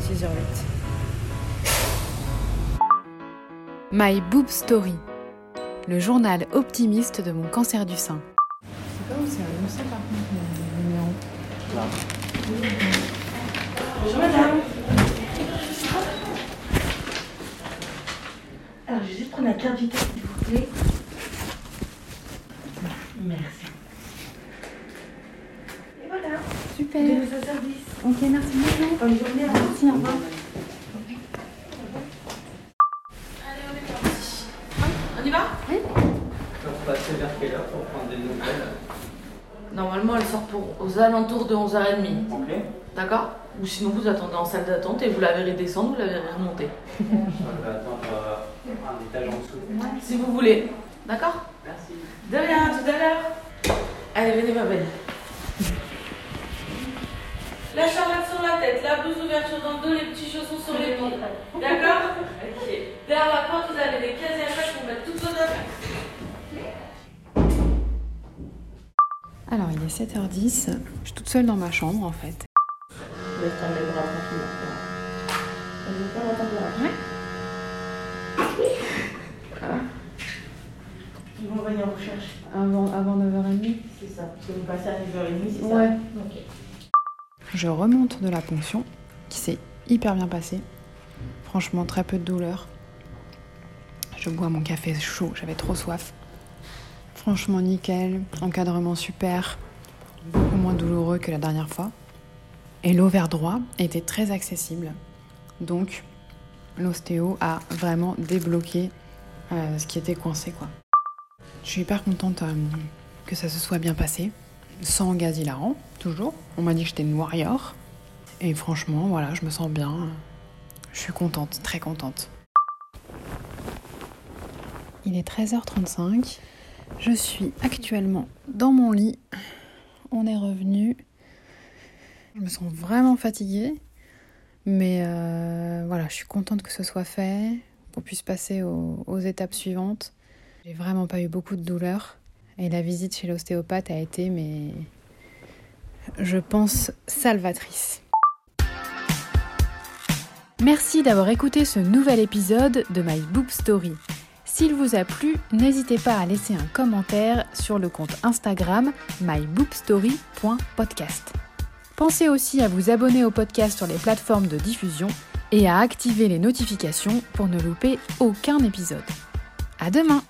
10h08. My Boob Story, le journal optimiste de mon cancer du sein. C'est pas où c'est annoncé par contre le numéro. Bonjour madame. Alors, je vais juste prendre la carte vitesse, s'il vous plaît. Merci. Et voilà. Super. Ok, merci beaucoup. Bonne journée. à. Merci, au revoir. On y va? On passer vers quelle heure pour prendre des nouvelles? Normalement, elle sort pour aux alentours de 11h30. Ok. D'accord? Ou sinon, vous attendez en salle d'attente et vous la verrez descendre, vous la verrez remonter. Je vais attendre euh, un étage en dessous. Si vous voulez. D'accord? Merci. De rien, à tout à l'heure. Allez, venez, ma belle. La charlotte sur la tête, la blouse ouverture dans le dos, les petits chaussons sur les pieds. D'accord Ok. Derrière la porte, vous avez des casiers à chaque pour mettre toutes vos affaires. Alors, il est 7h10. Je suis toute seule dans ma chambre en fait. Laisse tomber le bras tranquillement. Veut pas la température. Ils vont venir vous chercher. Avant, avant 9h30 C'est ça. Parce que vous passez à 9h30, c'est ça Ouais. Ok. Je remonte de la ponction qui s'est hyper bien passée. Franchement, très peu de douleur. Je bois mon café chaud, j'avais trop soif. Franchement, nickel. Encadrement super. Beaucoup moins douloureux que la dernière fois. Et l'ovaire droit était très accessible. Donc, l'ostéo a vraiment débloqué euh, ce qui était coincé. Je suis hyper contente euh, que ça se soit bien passé. Sans gaz hilarant, toujours. On m'a dit que j'étais une warrior. Et franchement, voilà, je me sens bien. Je suis contente, très contente. Il est 13h35. Je suis actuellement dans mon lit. On est revenu. Je me sens vraiment fatiguée. Mais euh, voilà, je suis contente que ce soit fait, qu'on puisse passer aux, aux étapes suivantes. J'ai vraiment pas eu beaucoup de douleur. Et la visite chez l'ostéopathe a été, mais je pense, salvatrice. Merci d'avoir écouté ce nouvel épisode de My Boob Story. S'il vous a plu, n'hésitez pas à laisser un commentaire sur le compte Instagram myboobstory.podcast. Pensez aussi à vous abonner au podcast sur les plateformes de diffusion et à activer les notifications pour ne louper aucun épisode. À demain!